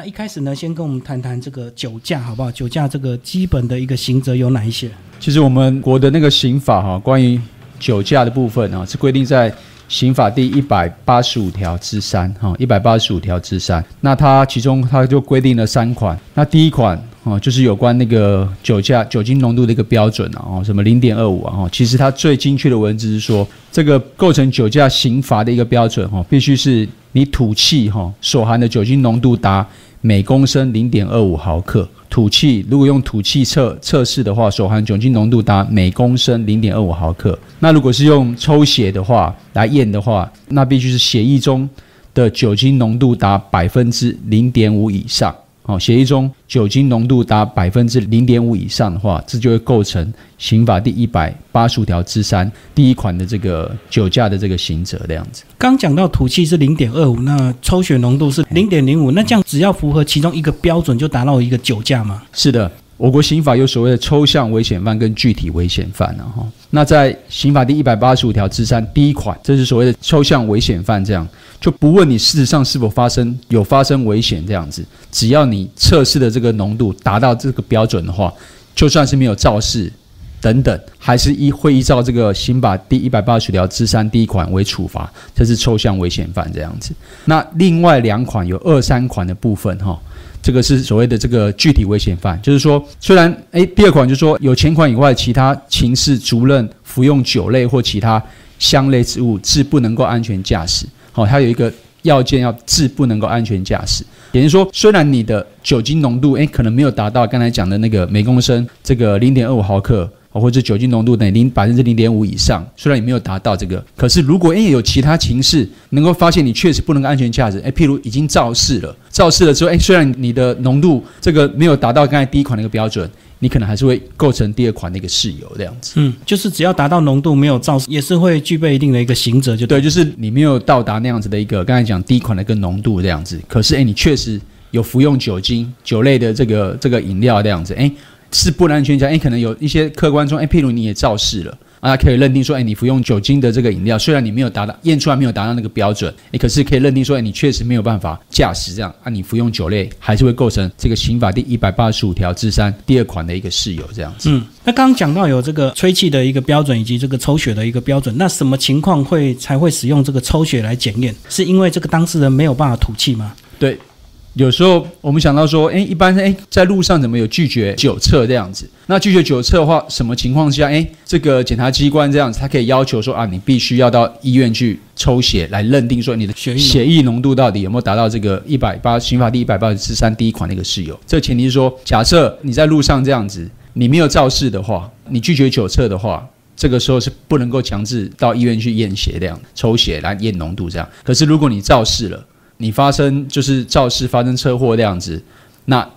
那一开始呢，先跟我们谈谈这个酒驾好不好？酒驾这个基本的一个刑责有哪一些？其实我们国的那个刑法哈，关于酒驾的部分啊，是规定在刑法第一百八十五条之三哈，一百八十五条之三。那它其中它就规定了三款。那第一款哦，就是有关那个酒驾酒精浓度的一个标准啊，哦，什么零点二五啊，哦，其实它最精确的文字是说，这个构成酒驾刑罚的一个标准哈，必须是你吐气哈所含的酒精浓度达每公升零点二五毫克。吐气，如果用吐气测测试的话，所含酒精浓度达每公升零点二五毫克。那如果是用抽血的话来验的话，那必须是血液中的酒精浓度达百分之零点五以上。哦，血液中酒精浓度达百分之零点五以上的话，这就会构成刑法第一百八十五条之三第一款的这个酒驾的这个刑责的样子。刚讲到吐气是零点二五，那抽血浓度是零点零五，那这样只要符合其中一个标准，就达到一个酒驾吗？是的。我国刑法有所谓的抽象危险犯跟具体危险犯呢，哈。那在刑法第一百八十五条之三第一款，这是所谓的抽象危险犯，这样就不问你事实上是否发生有发生危险这样子，只要你测试的这个浓度达到这个标准的话，就算是没有肇事等等，还是依会依照这个刑法第一百八十条之三第一款为处罚，这是抽象危险犯这样子。那另外两款有二三款的部分，哈。这个是所谓的这个具体危险犯，就是说，虽然诶，第二款就是说有前款以外，其他情事足任服用酒类或其他香类之物，致不能够安全驾驶。好，它有一个要件，要致不能够安全驾驶。也就是说，虽然你的酒精浓度诶可能没有达到刚才讲的那个每公升这个零点二五毫克。或者酒精浓度等于零百分之零点五以上，虽然你没有达到这个，可是如果诶有其他情势能够发现你确实不能够安全驾驶，诶，譬如已经肇事了，肇事了之后，诶，虽然你的浓度这个没有达到刚才第一款那个标准，你可能还是会构成第二款那个事由这样子。嗯，就是只要达到浓度没有肇事，也是会具备一定的一个刑责，就对，就是你没有到达那样子的一个刚才讲第一款的一个浓度这样子，可是诶，你确实有服用酒精酒类的这个这个饮料这样子，诶。是不安全驾，哎，可能有一些客观中，哎，譬如你也肇事了，啊，可以认定说，哎，你服用酒精的这个饮料，虽然你没有达到验出来没有达到那个标准，哎，可是可以认定说，哎，你确实没有办法驾驶这样，啊，你服用酒类还是会构成这个刑法第一百八十五条之三第二款的一个事由这样子。嗯，那刚刚讲到有这个吹气的一个标准以及这个抽血的一个标准，那什么情况会才会使用这个抽血来检验？是因为这个当事人没有办法吐气吗？对。有时候我们想到说，哎，一般哎，在路上怎么有拒绝酒测这样子？那拒绝酒测的话，什么情况下，哎，这个检察机关这样子，他可以要求说啊，你必须要到医院去抽血来认定说你的血血液浓度到底有没有达到这个一百八刑法第一百八十三第一款那个事由。这前提是说，假设你在路上这样子，你没有肇事的话，你拒绝酒测的话，这个时候是不能够强制到医院去验血这样抽血来验浓度这样。可是如果你肇事了，你发生就是肇事发生车祸这样子，那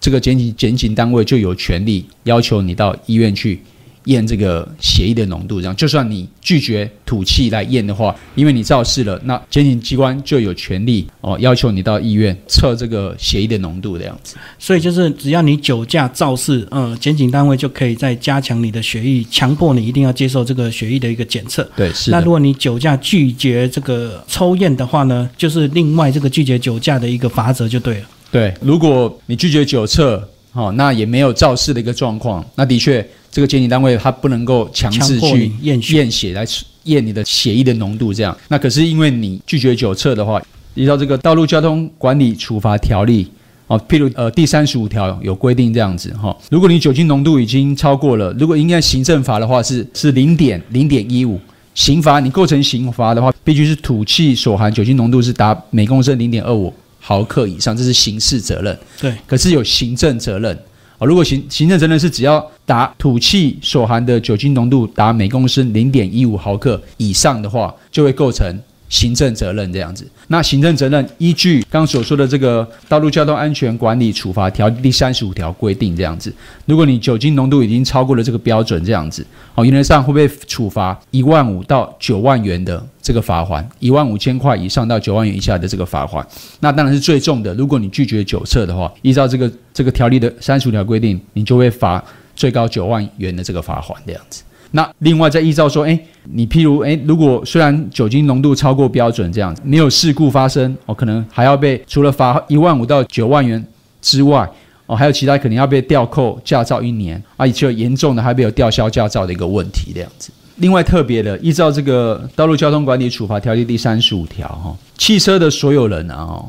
这个检警检警单位就有权利要求你到医院去。验这个血液的浓度，这样就算你拒绝吐气来验的话，因为你肇事了，那检警机关就有权利哦要求你到医院测这个血液的浓度这样子。所以就是只要你酒驾肇事，呃，检警单位就可以再加强你的血液，强迫你一定要接受这个血液的一个检测。对，是。那如果你酒驾拒绝这个抽验的话呢，就是另外这个拒绝酒驾的一个罚则就对了。对，如果你拒绝酒测，哦，那也没有肇事的一个状况，那的确。这个鉴定单位他不能够强制去验验血来验你的血液的浓度，这样。那可是因为你拒绝酒测的话，依照这个《道路交通管理处罚条例》哦，譬如呃第三十五条有规定这样子哈，如果你酒精浓度已经超过了，如果应该行政罚的话是是零点零点一五，刑罚你构成刑罚的话，必须是吐气所含酒精浓度是达每公升零点二五毫克以上，这是刑事责任。对，可是有行政责任。如果行行政责任是只要达土气所含的酒精浓度达每公升零点一五毫克以上的话，就会构成。行政责任这样子，那行政责任依据刚刚所说的这个《道路交通安全管理处罚条例》第三十五条规定这样子，如果你酒精浓度已经超过了这个标准这样子，哦，原则上会被处罚一万五到九万元的这个罚款，一万五千块以上到九万元以下的这个罚款，那当然是最重的。如果你拒绝酒测的话，依照这个这个条例的三十五条规定，你就会罚最高九万元的这个罚款这样子。那另外再依照说，哎，你譬如，哎，如果虽然酒精浓度超过标准这样子，没有事故发生，哦，可能还要被除了罚一万五到九万元之外，哦，还有其他可能要被吊扣驾照一年，啊，以及严重的还没有吊销驾照的一个问题这样子。另外特别的，依照这个《道路交通管理处罚条例》第三十五条，哈，汽车的所有人啊，哦，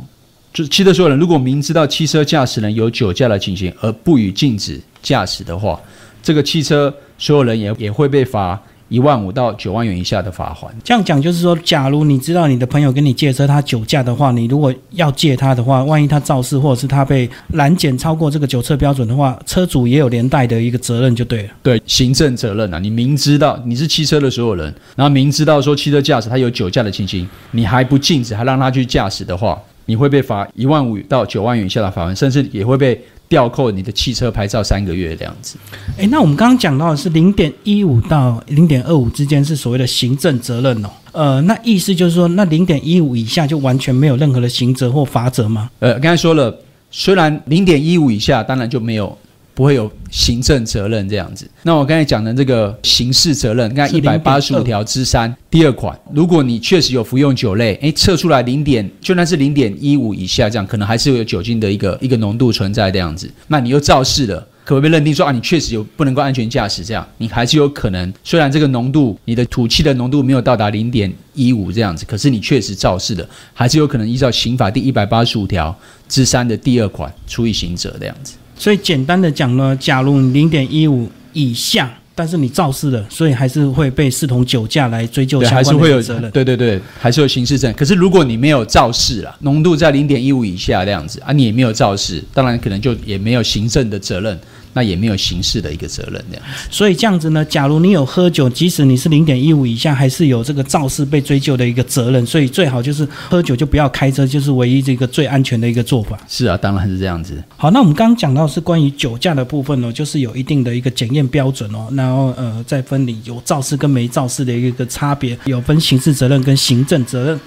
就是汽车所有人，如果明知道汽车驾驶人有酒驾的情形而不予禁止驾驶的话，这个汽车所有人也也会被罚。一万五到九万元以下的罚款。这样讲就是说，假如你知道你的朋友跟你借车，他酒驾的话，你如果要借他的话，万一他肇事或者是他被拦检超过这个酒测标准的话，车主也有连带的一个责任就对了。对，行政责任啊，你明知道你是汽车的所有人，然后明知道说汽车驾驶他有酒驾的情形，你还不禁止，还让他去驾驶的话，你会被罚一万五到九万元以下的罚款，甚至也会被。吊扣你的汽车牌照三个月这样子。诶，那我们刚刚讲到的是零点一五到零点二五之间是所谓的行政责任哦。呃，那意思就是说，那零点一五以下就完全没有任何的刑责或罚则吗？呃，刚才说了，虽然零点一五以下当然就没有。不会有行政责任这样子。那我刚才讲的这个刑事责任，看一百八十五条之三第二款，如果你确实有服用酒类，诶，测出来零点，就算是零点一五以下，这样可能还是有酒精的一个一个浓度存在这样子。那你又肇事了，可不可以认定说啊，你确实有不能够安全驾驶这样？你还是有可能，虽然这个浓度，你的吐气的浓度没有到达零点一五这样子，可是你确实肇事的，还是有可能依照刑法第一百八十五条之三的第二款处以刑责这样子。所以简单的讲呢，假如你零点一五以下，但是你肇事了，所以还是会被视同酒驾来追究相关的责任。对对对，还是有刑事责任。可是如果你没有肇事了，浓度在零点一五以下这样子啊，你也没有肇事，当然可能就也没有行政的责任。那也没有刑事的一个责任，这样。所以这样子呢，假如你有喝酒，即使你是零点一五以下，还是有这个肇事被追究的一个责任。所以最好就是喝酒就不要开车，就是唯一这个最安全的一个做法。是啊，当然是这样子。好，那我们刚刚讲到是关于酒驾的部分呢，就是有一定的一个检验标准哦，然后呃再分你有肇事跟没肇事的一个差别，有分刑事责任跟行政责任。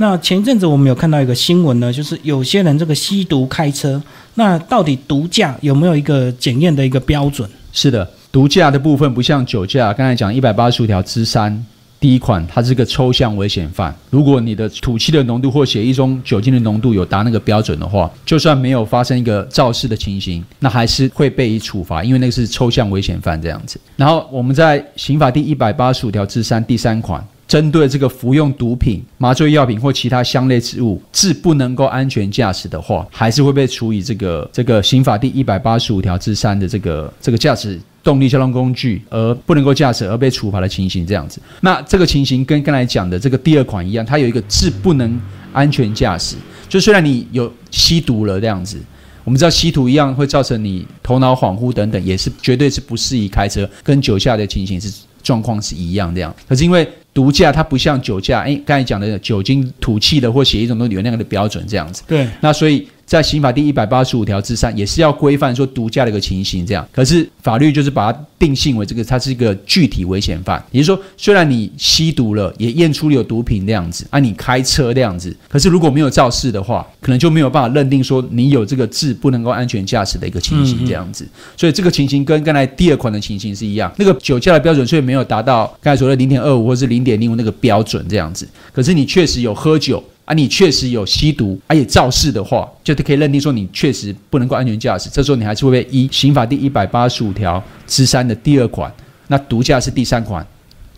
那前一阵子我们有看到一个新闻呢，就是有些人这个吸毒开车，那到底毒驾有没有一个检验的一个标准？是的，毒驾的部分不像酒驾，刚才讲一百八十五条之三第一款，它是个抽象危险犯。如果你的吐气的浓度或血液中酒精的浓度有达那个标准的话，就算没有发生一个肇事的情形，那还是会被以处罚，因为那个是抽象危险犯这样子。然后我们在刑法第一百八十五条之三第三款。针对这个服用毒品、麻醉药品或其他相类之物，致不能够安全驾驶的话，还是会被处以这个这个刑法第一百八十五条之三的这个这个驾驶动力交通工具而不能够驾驶而被处罚的情形，这样子。那这个情形跟刚才讲的这个第二款一样，它有一个致不能安全驾驶，就虽然你有吸毒了这样子，我们知道吸毒一样会造成你头脑恍惚等等，也是绝对是不适宜开车，跟酒驾的情形是状况是一样这样。可是因为毒驾它不像酒驾，哎，刚才讲的酒精吐气的或血液中都有那样的标准这样子。对，那所以。在刑法第一百八十五条之上，也是要规范说毒驾的一个情形，这样。可是法律就是把它定性为这个，它是一个具体危险犯。也就是说，虽然你吸毒了，也验出了有毒品那样子，啊，你开车那样子，可是如果没有肇事的话，可能就没有办法认定说你有这个致不能够安全驾驶的一个情形这样子。所以这个情形跟刚才第二款的情形是一样，那个酒驾的标准虽然没有达到刚才说的零点二五或是零点零五那个标准这样子，可是你确实有喝酒。啊，你确实有吸毒，而且肇事的话，就可以认定说你确实不能够安全驾驶。这时候你还是会被依刑法第一百八十五条之三的第二款，那毒驾是第三款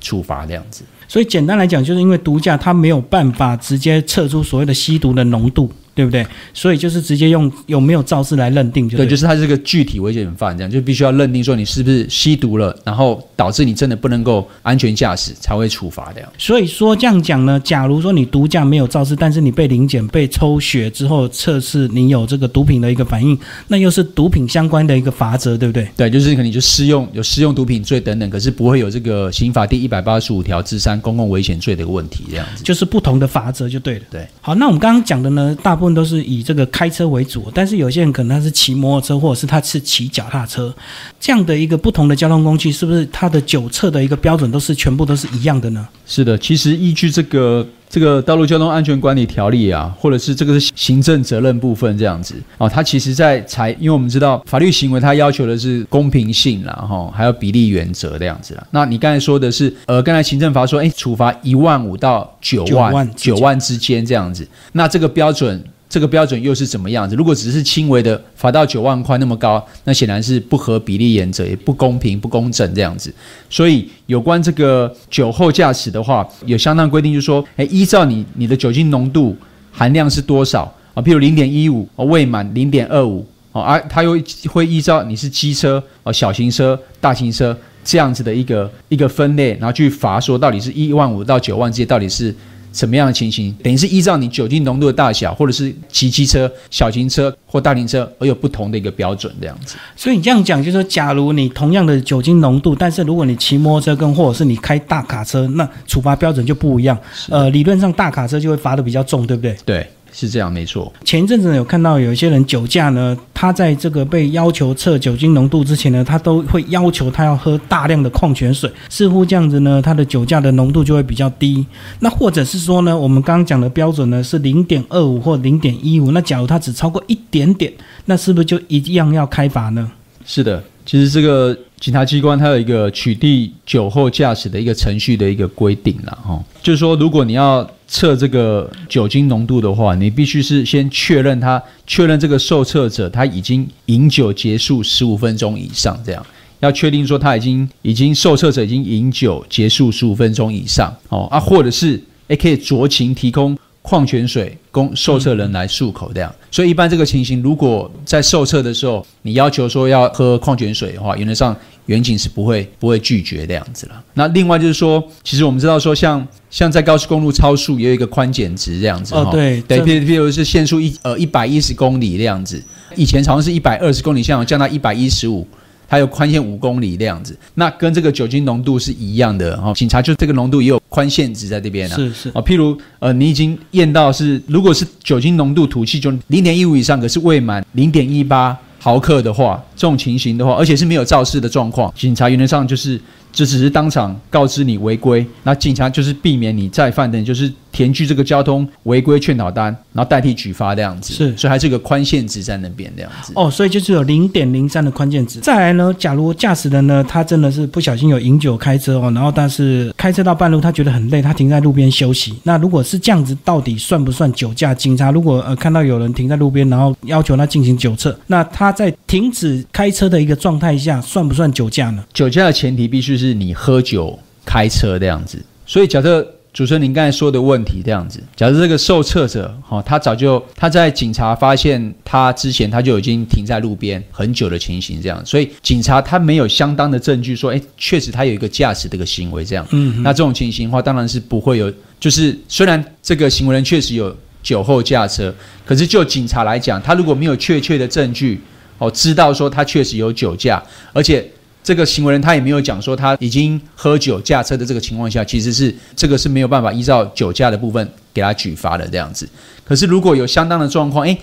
处罚这样子。所以简单来讲，就是因为毒驾它没有办法直接测出所谓的吸毒的浓度。对不对？所以就是直接用有没有肇事来认定就，对，就是他是个具体危险犯，这样就必须要认定说你是不是吸毒了，然后导致你真的不能够安全驾驶才会处罚的。所以说这样讲呢，假如说你毒驾没有肇事，但是你被临检、被抽血之后测试你有这个毒品的一个反应，那又是毒品相关的一个罚则，对不对？对，就是可能就适用有适用毒品罪等等，可是不会有这个刑法第一百八十五条之三公共危险罪的一个问题，这样子就是不同的罚则就对了。对，好，那我们刚刚讲的呢，大部分都是以这个。开车为主，但是有些人可能他是骑摩托车，或者是他是骑脚踏车，这样的一个不同的交通工具，是不是它的酒测的一个标准都是全部都是一样的呢？是的，其实依据这个这个道路交通安全管理条例啊，或者是这个是行政责任部分这样子啊，它其实在裁，因为我们知道法律行为它要求的是公平性啦，哈，还有比例原则这样子啦。那你刚才说的是，呃，刚才行政法说，哎，处罚一万五到九万九万之间这样子，那这个标准。这个标准又是怎么样子？如果只是轻微的罚到九万块那么高，那显然是不合比例原则，也不公平、不公正这样子。所以有关这个酒后驾驶的话，有相当规定，就是说，诶，依照你你的酒精浓度含量是多少啊？譬如零点一五，未满零点二五，哦，而他又会依照你是机车、哦小型车、大型车这样子的一个一个分类，然后去罚说到底是一万五到九万之间，到底是。什么样的情形，等于是依照你酒精浓度的大小，或者是骑机车、小型车或大型车，而有不同的一个标准这样子。所以你这样讲，就是说，假如你同样的酒精浓度，但是如果你骑摩托车跟或者是你开大卡车，那处罚标准就不一样。呃，理论上大卡车就会罚的比较重，对不对？对。是这样，没错。前一阵子有看到有一些人酒驾呢，他在这个被要求测酒精浓度之前呢，他都会要求他要喝大量的矿泉水，似乎这样子呢，他的酒驾的浓度就会比较低。那或者是说呢，我们刚刚讲的标准呢是零点二五或零点一五，那假如他只超过一点点，那是不是就一样要开罚呢？是的，其实这个警察机关它有一个取缔酒后驾驶的一个程序的一个规定了哈，就是说如果你要。测这个酒精浓度的话，你必须是先确认他确认这个受测者他已经饮酒结束十五分钟以上，这样要确定说他已经已经受测者已经饮酒结束十五分钟以上哦啊，或者是诶可以酌情提供矿泉水供受测人来漱口这样。所以一般这个情形，如果在受测的时候你要求说要喝矿泉水的话，原则上。远景是不会不会拒绝这样子了。那另外就是说，其实我们知道说，像像在高速公路超速也有一个宽减值这样子。哦，对对，譬譬如是限速一呃一百一十公里这样子，以前好像是一百二十公里，现在降到一百一十五，还有宽限五公里这样子。那跟这个酒精浓度是一样的哦。警察就这个浓度也有宽限值在这边啊。是是哦，譬如呃，你已经验到是，如果是酒精浓度吐气就零点一五以上，可是未满零点一八。毫克的话，这种情形的话，而且是没有肇事的状况，警察原则上就是。就只是当场告知你违规，那警察就是避免你再犯的，就是填具这个交通违规劝导单，然后代替举发这样子。是，所以还是一个宽限值在那边这样子。哦，所以就是有零点零三的宽限值。再来呢，假如驾驶人呢，他真的是不小心有饮酒开车哦，然后但是开车到半路他觉得很累，他停在路边休息。那如果是这样子，到底算不算酒驾？警察如果呃看到有人停在路边，然后要求他进行酒测，那他在停止开车的一个状态下，算不算酒驾呢？酒驾的前提必须是你喝酒开车这样子，所以假设主持人您刚才说的问题这样子，假如这个受测者哈，他早就他在警察发现他之前，他就已经停在路边很久的情形这样，所以警察他没有相当的证据说，哎，确实他有一个驾驶这个行为这样，嗯，那这种情形的话，当然是不会有，就是虽然这个行为人确实有酒后驾车，可是就警察来讲，他如果没有确切的证据哦，知道说他确实有酒驾，而且。这个行为人他也没有讲说他已经喝酒驾车的这个情况下，其实是这个是没有办法依照酒驾的部分给他举发的这样子。可是如果有相当的状况，诶，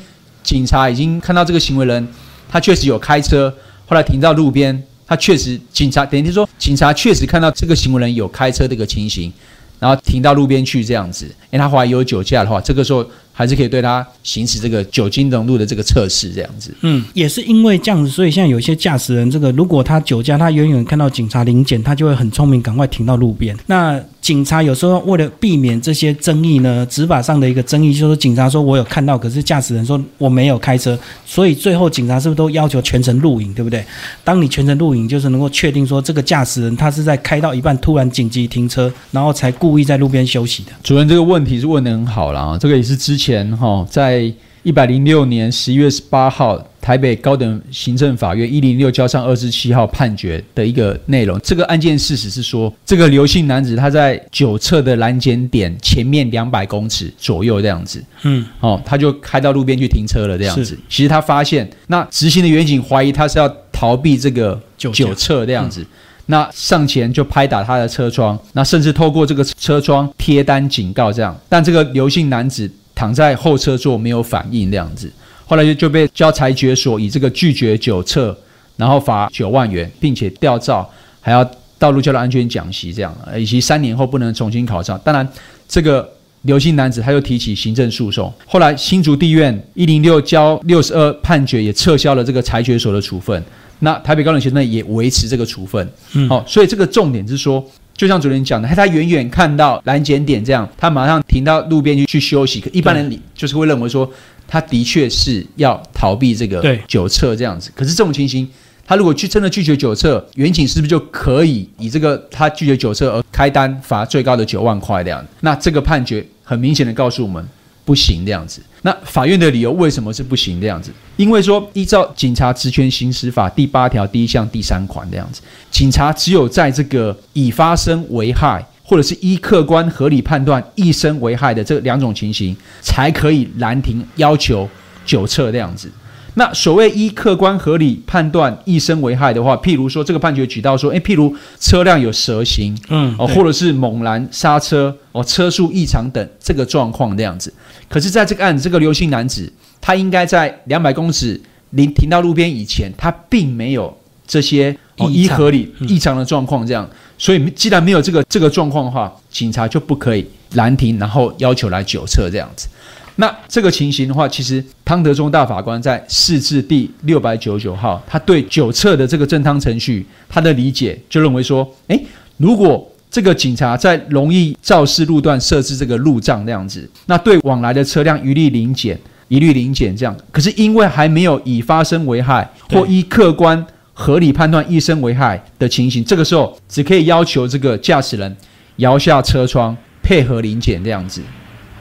警察已经看到这个行为人，他确实有开车，后来停到路边，他确实警察等于说警察确实看到这个行为人有开车这个情形，然后停到路边去这样子，诶，他怀疑有酒驾的话，这个时候。还是可以对他行使这个酒精浓度的这个测试，这样子。嗯，也是因为这样子，所以现在有些驾驶人，这个如果他酒驾，他远远看到警察临检，他就会很聪明，赶快停到路边。那警察有时候为了避免这些争议呢，执法上的一个争议，就是警察说我有看到，可是驾驶人说我没有开车，所以最后警察是不是都要求全程录影，对不对？当你全程录影，就是能够确定说这个驾驶人他是在开到一半突然紧急停车，然后才故意在路边休息的。主任这个问题是问的很好了啊，这个也是之前。前哈，在一百零六年十一月十八号，台北高等行政法院一零六交上二十七号判决的一个内容。这个案件事实是说，这个刘姓男子他在九侧的拦检点前面两百公尺左右这样子，嗯，哦，他就开到路边去停车了这样子。其实他发现，那执行的远警怀疑他是要逃避这个九侧这样子，那上前就拍打他的车窗，那甚至透过这个车窗贴单警告这样，但这个刘姓男子。躺在后车座没有反应，这样子，后来就就被交裁决所以这个拒绝酒测，然后罚九万元，并且吊照，还要道路交通安全讲习这样，以及三年后不能重新考照。当然，这个刘姓男子他又提起行政诉讼，后来新竹地院一零六交六十二判决也撤销了这个裁决所的处分，那台北高等法院也维持这个处分。嗯好、所以这个重点是说，就像主持人讲的，他远远看到拦检点这样，他马上停到路边去去休息。可一般人理就是会认为说，他的确是要逃避这个对酒测这样子。可是这种情形，他如果去真的拒绝酒测，远景是不是就可以以这个他拒绝酒测而开单罚最高的九万块这样？那这个判决很明显的告诉我们。不行这样子，那法院的理由为什么是不行这样子？因为说依照《警察职权行使法》第八条第一项第三款这样子，警察只有在这个已发生危害，或者是依客观合理判断一生为害的这两种情形，才可以拦停要求酒测这样子。那所谓依客观合理判断一生为害的话，譬如说这个判决举到说，诶，譬如车辆有蛇行，嗯，哦，或者是猛然刹车，哦，车速异常等这个状况这样子。可是，在这个案子，这个刘姓男子，他应该在两百公尺临停到路边以前，他并没有这些、哦、异常依合理嗯异常的状况，这样。所以，既然没有这个这个状况的话，警察就不可以拦停，然后要求来酒测这样子。那这个情形的话，其实汤德宗大法官在释字第六百九十九号，他对酒测的这个正当程序，他的理解就认为说，诶，如果这个警察在容易肇事路段设置这个路障那样子，那对往来的车辆一律零检，一律零检这样。可是因为还没有已发生危害或依客观合理判断易生危害的情形，这个时候只可以要求这个驾驶人摇下车窗配合临检这样子。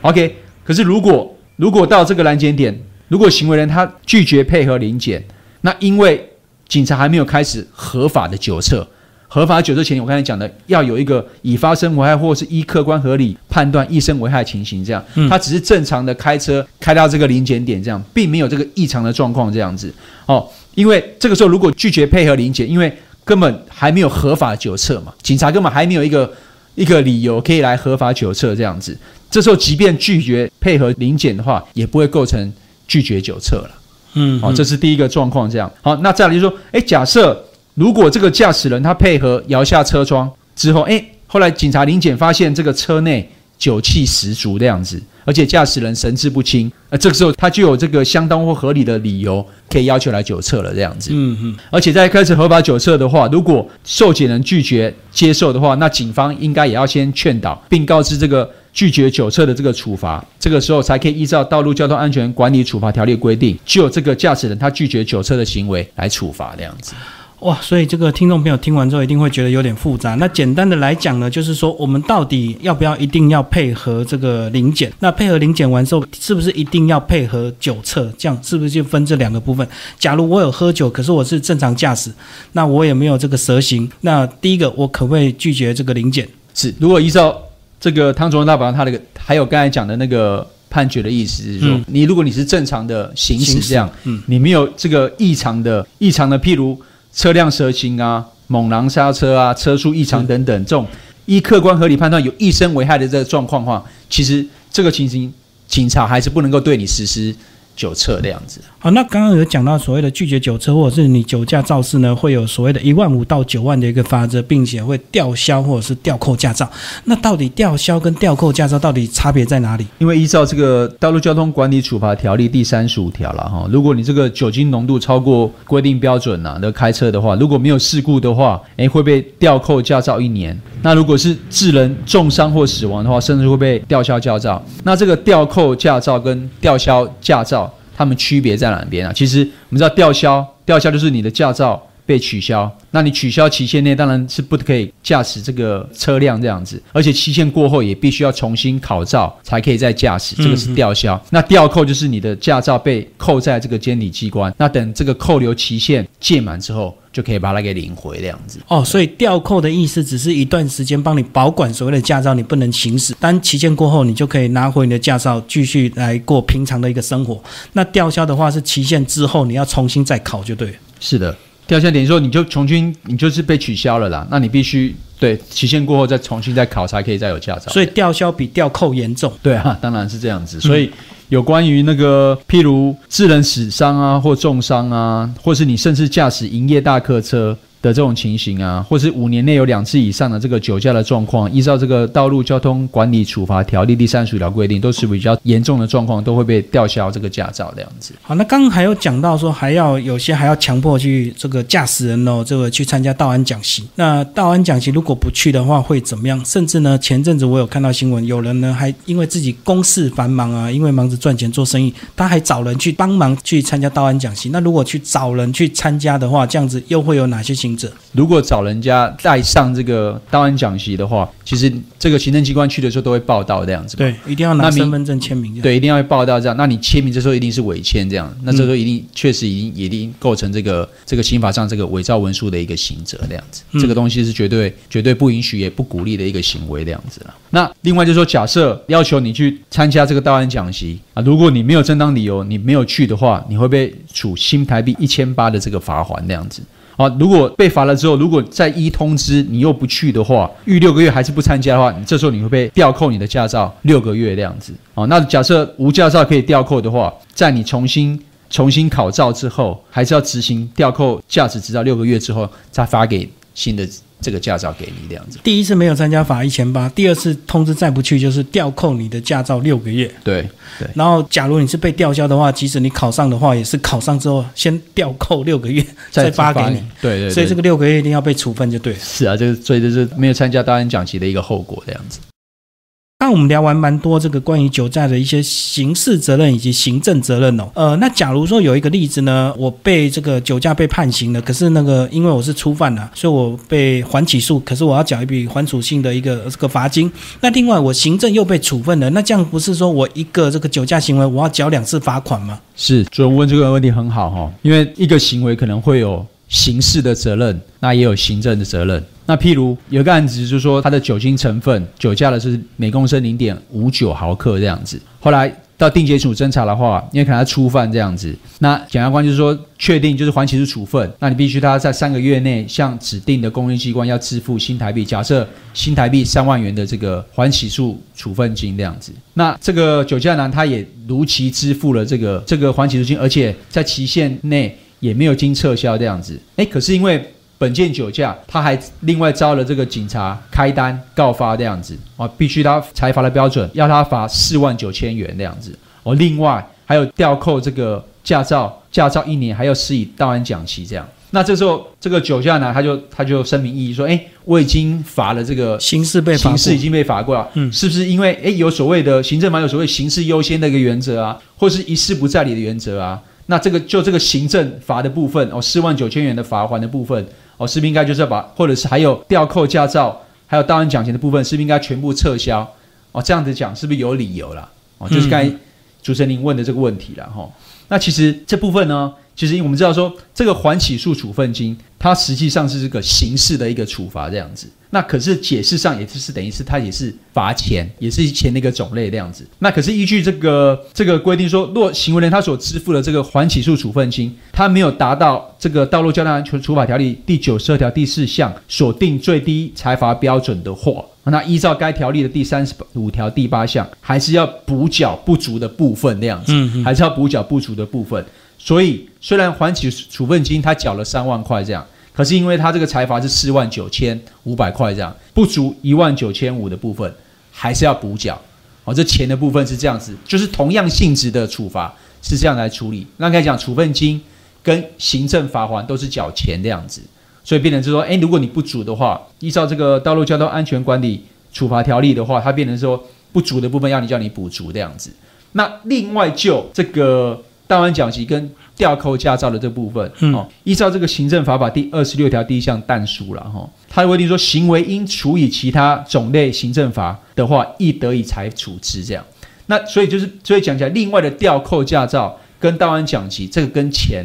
OK，可是如果如果到这个拦检点，如果行为人他拒绝配合临检，那因为警察还没有开始合法的酒测，合法酒测前，我刚才讲的要有一个已发生危害或是依客观合理判断易生危害情形，这样，嗯他只是正常的开车开到这个临检点，这样，并没有这个异常的状况这样子哦。因为这个时候如果拒绝配合临检，因为根本还没有合法酒测嘛，警察根本还没有一个一个理由可以来合法酒测这样子。这时候即便拒绝配合临检的话，也不会构成拒绝酒测了。嗯，好、嗯这是第一个状况。这样好，那再来就是说，诶，假设如果这个驾驶人他配合摇下车窗之后，诶，后来警察临检发现这个车内酒气十足这样子，而且驾驶人神志不清，呃，这个时候他就有这个相当或合理的理由可以要求来酒测了这样子。嗯嗯，而且在开始合法酒测的话，如果受检人拒绝接受的话，那警方应该也要先劝导，并告知这个拒绝酒测的这个处罚。这个时候才可以依照《道路交通安全管理处罚条例》规定，就这个驾驶人他拒绝酒测的行为来处罚这样子。哇，所以这个听众朋友听完之后一定会觉得有点复杂。那简单的来讲呢，就是说我们到底要不要一定要配合这个临检？那配合临检完之后，是不是一定要配合酒测？这样是不是就分这两个部分？假如我有喝酒，可是我是正常驾驶，那我也没有这个蛇行，那第一个我可不可以拒绝这个临检？是，如果依照这个汤中大法官他那个，还有刚才讲的那个判决的意思是说，嗯你如果你是正常的行驶这样，嗯你没有这个异常的异常的，譬如车辆蛇行啊、猛狼刹车啊、车速异常等等，这种依客观合理判断有一生危害的这个状况话，其实这个情形，警察还是不能够对你实施酒测的样子。好，那刚刚有讲到所谓的拒绝酒车，或者是你酒驾肇事呢，会有所谓的一万五到九万的一个罚则，并且会吊销或者是吊扣驾照。那到底吊销跟吊扣驾照到底差别在哪里？因为依照这个《道路交通管理处罚条例》第三十五条了哈，如果你这个酒精浓度超过规定标准呐、的开车的话，如果没有事故的话，诶会被吊扣驾照一年。那如果是致人重伤或死亡的话，甚至会被吊销驾照。那这个吊扣驾照跟吊销驾照，它们区别在哪边啊？其实我们知道吊销，吊销就是你的驾照。被取消，那你取消期限内当然是不可以驾驶这个车辆这样子，而且期限过后也必须要重新考照才可以再驾驶，这个是吊销。那吊扣就是你的驾照被扣在这个监理机关，那等这个扣留期限届满之后，就可以把它给领回这样子。哦，所以吊扣的意思只是一段时间帮你保管所谓的驾照，你不能行驶。当期限过后，你就可以拿回你的驾照，继续来过平常的一个生活。那吊销的话是期限之后你要重新再考就对了。是的，吊销等于说你就重新你就是被取消了啦，那你必须对期限过后再重新再考才可以再有驾照。所以吊销比吊扣严重。对啊，当然是这样子。所以有关于那个，譬如致人死伤啊，或重伤啊，或是你甚至驾驶营业大客车的这种情形啊，或是五年内有两次以上的这个酒驾的状况，依照这个《道路交通管理处罚条例》第三十五条规定，都是比较严重的状况，都会被吊销这个驾照这样子。好，那刚刚还有讲到说，还要有些还要强迫去这个驾驶人哦，这个去参加道安讲习。那道安讲习如果不去的话，会怎么样？甚至呢，前阵子我有看到新闻，有人呢还因为自己公事繁忙啊，因为忙着赚钱做生意，他还找人去帮忙去参加道安讲习。那如果去找人去参加的话，这样子又会有哪些情行者？如果找人家带上这个道安讲习的话，其实这个行政机关去的时候都会报道这样子。对，一定要拿身份证签名。对，一定要报道这样。那你签名这时候一定是伪签这样，那这时候一定、确实已经已经构成这个这个刑法上这个伪造文书的一个刑责这样子。嗯这个东西是绝对绝对不允许也不鼓励的一个行为这样子了。那另外就是说，假设要求你去参加这个档案讲习啊，如果你没有正当理由，你没有去的话，你会被处新台币一千八的这个罚款那样子。啊，如果被罚了之后，如果再一通知你又不去的话，逾六个月还是不参加的话，你这时候你会被吊扣你的驾照六个月这样子。哦，那假设无驾照可以吊扣的话，在你重新重新考照之后，还是要执行吊扣驾驶执照六个月之后，再发给新的这个驾照给你这样子。第一次没有参加罚一千八，第二次通知再不去就是吊扣你的驾照六个月。对对然后，假如你是被吊销的话，即使你考上的话，也是考上之后先吊扣六个月，再发给你。。对对对，所以这个六个月一定要被处分就对了。是啊，这个所以这是没有参加大安讲席的一个后果这样子。那我们聊完蛮多这个关于酒驾的一些刑事责任以及行政责任哦。呃，那假如说有一个例子呢，我被这个酒驾被判刑了，可是那个因为我是初犯了，所以我被缓起诉，可是我要缴一笔缓处性的一个这个罚金。那另外我行政又被处分了，那这样不是说我一个这个酒驾行为我要缴两次罚款吗？是，主任问这个问题很好哈，因为一个行为可能会有刑事的责任，那也有行政的责任。那譬如有个案子，就是说他的酒精成分酒驾的是每公升零点五九毫克这样子，后来。到定检署侦查的话，因为可能他初犯这样子，那检察官就是说确定就是缓起诉处分，那你必须他在三个月内向指定的公安机关要支付新台币，假设新台币三万元的这个缓起诉处分金这样子。那这个酒驾男他也如期支付了这个这个缓起诉金，而且在期限内也没有经撤销这样子。哎，可是因为本件酒驾，他还另外招了这个警察开单告发这样子啊，必须他裁罚的标准要他罚四万九千元这样子哦。另外还有吊扣这个驾照，驾照一年还要施以道安奖期这样。那这时候这个酒驾呢他就他就声明异议说，哎，我已经罚了这个刑事被刑事已经被罚过了，嗯是不是因为诶有所谓的行政法有所谓刑事优先的一个原则啊，或是一事不再理的原则啊？那这个就这个行政罚的部分哦，四万九千元的罚款的部分哦，是不是应该就是要把，或者是还有吊扣驾照，还有大人奖钱的部分，是不是应该全部撤销？哦，这样子讲是不是有理由啦？哦，就是刚才主持人您问的这个问题了哈、那其实这部分呢，其实我们知道说，这个缓起诉处分金，它实际上是这个刑事的一个处罚这样子。那可是解释上也就是等于是它也是罚钱，也是钱的一个种类这样子。那可是依据这个这个规定说，若行为人他所支付的这个缓起诉处分金，他没有达到这个《道路交通安全处罚条例》第九十二条第四项所定最低裁罚标准的话，那依照该条例的第三十五条第八项，还是要补缴不足的部分那样子，还是要补缴不足的部分。所以虽然缓起处分金他缴了三万块这样，可是因为他这个财罚是四万九千五百块这样，不足一万九千五的部分还是要补缴。哦，这钱的部分是这样子，就是同样性质的处罚是这样来处理。那刚才讲处分金跟行政罚款都是缴钱这样子，所以变成是说，哎，如果你不足的话，依照这个道路交通安全管理处罚条例的话，它变成说不足的部分要你叫你补足这样子。那另外就这个道安奖级跟吊扣驾照的这部分，嗯哦，依照这个行政法法第二十六条第一项但书了哈，它规定说行为应处以其他种类行政罚的话，亦得以裁处置这样。那所以就是所以讲起来，另外的吊扣驾照跟道安奖级这个跟钱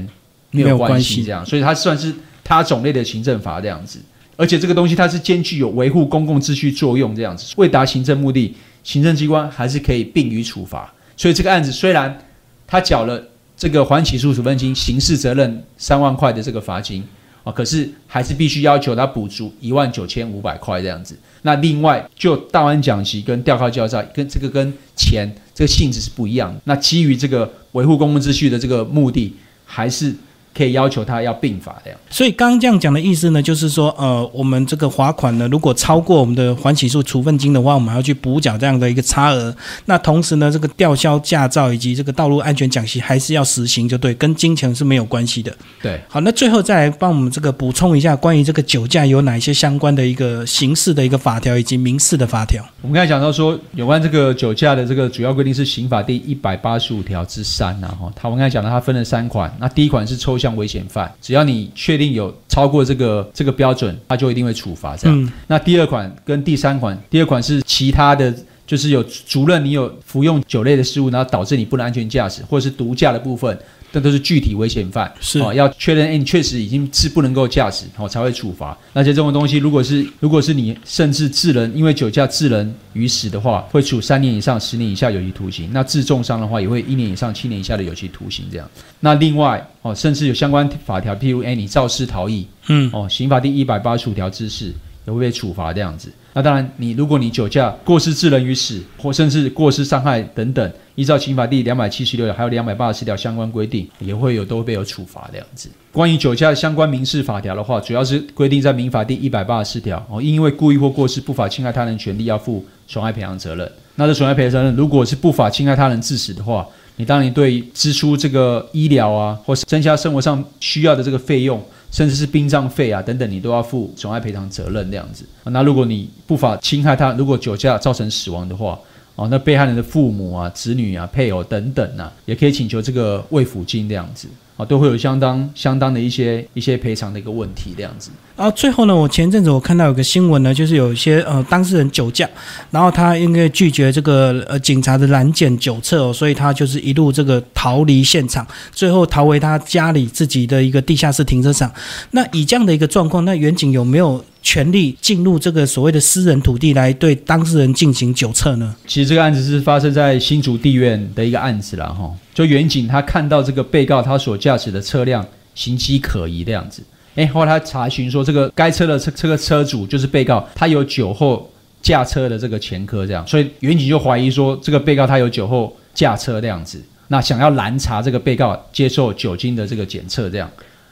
没没有有关关系系这样，所以它算是它种类的行政罚这样子。而且这个东西它是兼具有维护公共秩序作用这样子，为达行政目的，行政机关还是可以并予处罚。所以这个案子虽然他缴了这个缓起诉处分金、刑事责任三万块的这个罚金啊，可是还是必须要求他补足一万九千五百块这样子。那另外就大湾讲席跟吊靠驾照跟这个跟钱这个性质是不一样的。那基于这个维护公共秩序的这个目的，还是可以要求他要并罚这样。所以刚刚这样讲的意思呢，就是说，呃，我们这个罚款呢，如果超过我们的缓起诉处分金的话，我们还要去补缴这样的一个差额。那同时呢，这个吊销驾照以及这个道路安全讲习还是要实行，就对，跟金钱是没有关系的。对，好，那最后再来帮我们这个补充一下，关于这个酒驾有哪一些相关的一个刑事的一个法条以及民事的法条。我们刚才讲到说，有关这个酒驾的这个主要规定是刑法第一百八十五条之三呐，哈，他我们刚才讲到它分了三款，那第一款是抽象危险犯，只要你确定有超过这个这个标准，他就一定会处罚这样。嗯那第二款跟第三款，第二款是其他的。就是有除了你有服用酒类的事物，然后导致你不能安全驾驶，或者是毒驾的部分，这都是具体危险犯。是哦，要确认，哎，你确实已经是不能够驾驶，哦，才会处罚。那这种东西，如果是如果是你甚至致人，因为酒驾致人于死的话，会处三年以上十年以下有期徒刑。那致重伤的话，也会一年以上七年以下的有期徒刑。这样。那另外，哦，甚至有相关法条，譬如，哎，你肇事逃逸，嗯，哦，刑法第一百八十五条之四也会被处罚这样子。那当然，你如果你酒驾过失致人于死，或甚至过失伤害等等，依照刑法第两百七十六条还有两百八十条相关规定，也会有都会被有处罚这样子。关于酒驾相关民事法条的话，主要是规定在民法第一百八十四条哦，因为故意或过失不法侵害他人权利，要负损害赔偿责任。那这损害赔偿责任，如果是不法侵害他人致死的话，你当你对支出这个医疗啊，或是增加生活上需要的这个费用。甚至是殡葬费啊等等，你都要负损害赔偿责任这样子。那如果你不法侵害他，如果酒驾造成死亡的话，哦，那被害人的父母啊、子女啊、配偶等等啊，也可以请求这个慰抚金这样子。啊，都会有相当相当的一些一些赔偿的一个问题这样子。然后最后呢，我前阵子我看到有个新闻呢，就是有一些呃当事人酒驾，然后他因为拒绝这个呃警察的拦检酒测哦，所以他就是一路这个逃离现场，最后逃回他家里自己的一个地下室停车场。那以这样的一个状况，那远景有没有权利进入这个所谓的私人土地来对当事人进行酒测呢？其实这个案子是发生在新竹地院的一个案子啦，哈。就远景他看到这个被告他所驾驶的车辆行迹可疑的样子，诶，后来他查询说这个该车的车这个车主就是被告，他有酒后驾车的这个前科，这样，所以远景就怀疑说这个被告他有酒后驾车这样子，那想要拦查这个被告接受酒精的这个检测，这样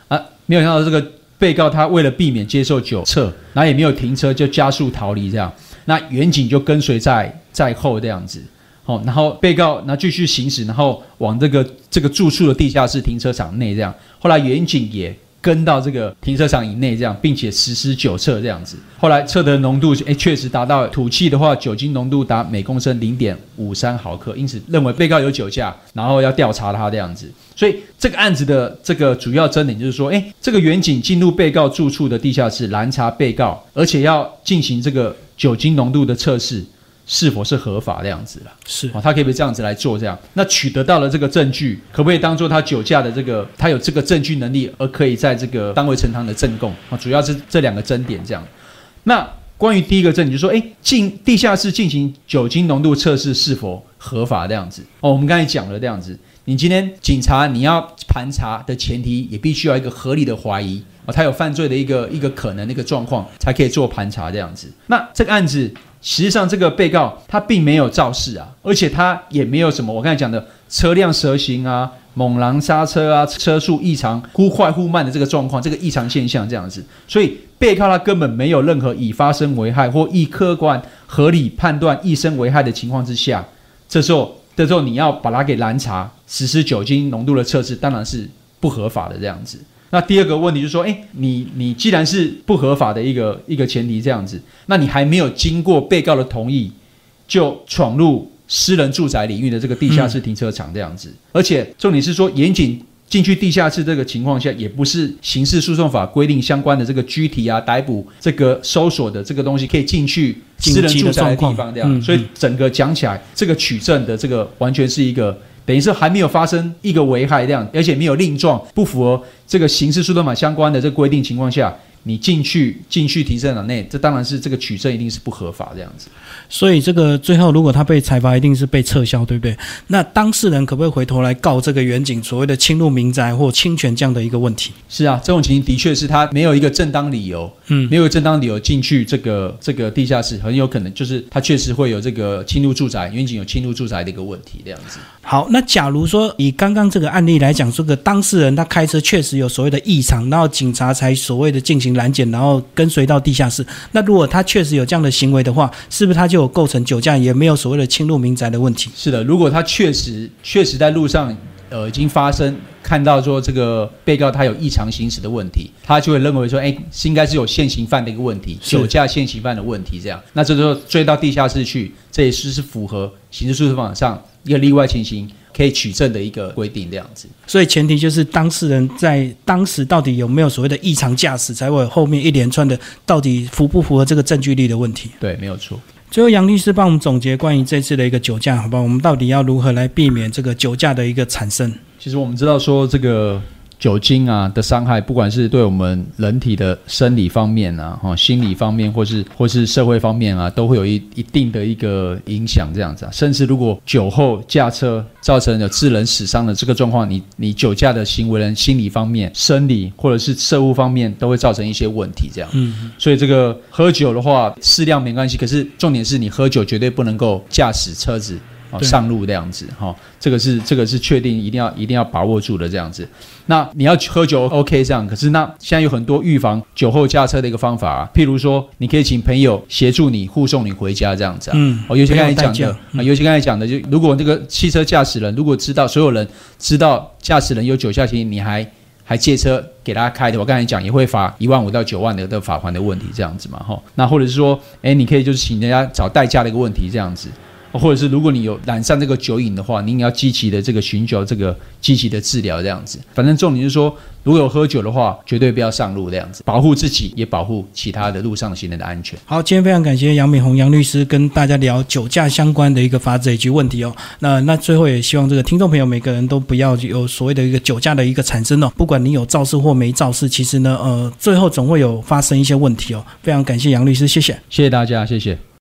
啊，没有想到这个被告他为了避免接受酒测，然后也没有停车就加速逃离这样，那远景就跟随在在后这样子。哦，然后被告那继续行驶，然后往这个这个住处的地下室停车场内这样。后来远景也跟到这个停车场以内这样，并且实施酒测这样子。后来测的浓度诶确实达到吐气的话，酒精浓度达每公升零点五三毫克，因此认为被告有酒驾，然后要调查他这样子。所以这个案子的这个主要争点就是说，诶，这个远景进入被告住处的地下室拦查被告，而且要进行这个酒精浓度的测试。是否是合法这样子了？是啊，他可以不这样子来做这样？那取得到了这个证据，可不可以当做他酒驾的这个他有这个证据能力，而可以在这个单位呈堂的证供啊？主要是这两个争点这样。那关于第一个证，就说，诶，进地下室进行酒精浓度测试是否合法这样子？哦，我们刚才讲了这样子，你今天警察你要盘查的前提，也必须要一个合理的怀疑啊，他有犯罪的一个一个可能的一个状况，才可以做盘查这样子。那这个案子。实际上，这个被告他并没有肇事啊，而且他也没有什么我刚才讲的车辆蛇行啊、猛狼刹车啊、车速异常忽快忽慢的这个状况，这个异常现象这样子。所以被告他根本没有任何已发生危害或易客观合理判断一生危害的情况之下，这时候这时候你要把他给拦查，实施酒精浓度的测试，当然是不合法的这样子。那第二个问题就是说，哎，你你既然是不合法的一个一个前提这样子，那你还没有经过被告的同意，就闯入私人住宅领域的这个地下室停车场这样子，而且重点是说，严谨进去地下室这个情况下，也不是刑事诉讼法规定相关的这个拘提啊、逮捕、这个搜索的这个东西可以进去私人住宅的地方这样，所以整个讲起来，这个取证的这个完全是一个。等于是还没有发生一个危害这样，而且没有另状不符合这个刑事诉讼法相关的这个规定情况下，你进去进去停车场内，这当然是这个取证一定是不合法这样子。所以这个最后如果他被裁罚，一定是被撤销，对不对？那当事人可不可以回头来告这个远景所谓的侵入民宅或侵权这样的一个问题？是啊，这种情形的确是他没有一个正当理由，嗯，没有正当理由进去这个这个地下室，很有可能就是他确实会有这个侵入住宅，远景有侵入住宅的一个问题这样子。好，那假如说以刚刚这个案例来讲，这个当事人他开车确实有所谓的异常，然后警察才所谓的进行拦截，然后跟随到地下室。那如果他确实有这样的行为的话，是不是他就有构成酒驾，也没有所谓的侵入民宅的问题？是的，如果他确实确实在路上呃已经发生看到说这个被告他有异常行驶的问题，他就会认为说，哎，是应该是有现行犯的一个问题，酒驾现行犯的问题这样。那这时候追到地下室去，这也是是符合刑事诉讼法上一个例外情形可以取证的一个规定这样子。所以前提就是当事人在当时到底有没有所谓的异常驾驶，才会有后面一连串的到底符不符合这个证据力的问题。对，没有错。最后，杨律师帮我们总结关于这次的一个酒驾，好不好？我们到底要如何来避免这个酒驾的一个产生？其实我们知道说这个酒精啊的伤害，不管是对我们人体的生理方面啊、哈心理方面，或是或是社会方面啊，都会有一一定的一个影响这样子啊。甚至如果酒后驾车造成有致人死伤的这个状况，你你酒驾的行为人心理方面、生理或者是社会方面都会造成一些问题这样。嗯，所以这个喝酒的话，适量没关系，可是重点是你喝酒绝对不能够驾驶车子。哦，上路这样子哈、这个是这个是确定一定要一定要把握住的这样子。那你要喝酒 OK 这样，可是那现在有很多预防酒后驾车的一个方法啊，譬如说你可以请朋友协助你护送你回家这样子啊。嗯哦，尤其刚才讲的啊，尤其刚才讲的，就如果这个汽车驾驶人如果知道所有人知道驾驶人有酒驾情形，你还还借车给他开的，我刚才讲也会罚一万五到九万的的罚款的问题这样子嘛，哈。那或者是说，哎，你可以就是请人家找代驾的一个问题这样子。或者是如果你有染上这个酒瘾的话，你也要积极的这个寻求这个积极的治疗这样子。反正重点就是说，如果有喝酒的话，绝对不要上路这样子，保护自己也保护其他的路上行人的安全。好，今天非常感谢杨敏红杨律师跟大家聊酒驾相关的一个法则以及问题哦。那那最后也希望这个听众朋友每个人都不要有所谓的一个酒驾的一个产生哦，不管你有肇事或没肇事，其实呢，呃，最后总会有发生一些问题哦。非常感谢杨律师，谢谢。谢谢大家，谢谢。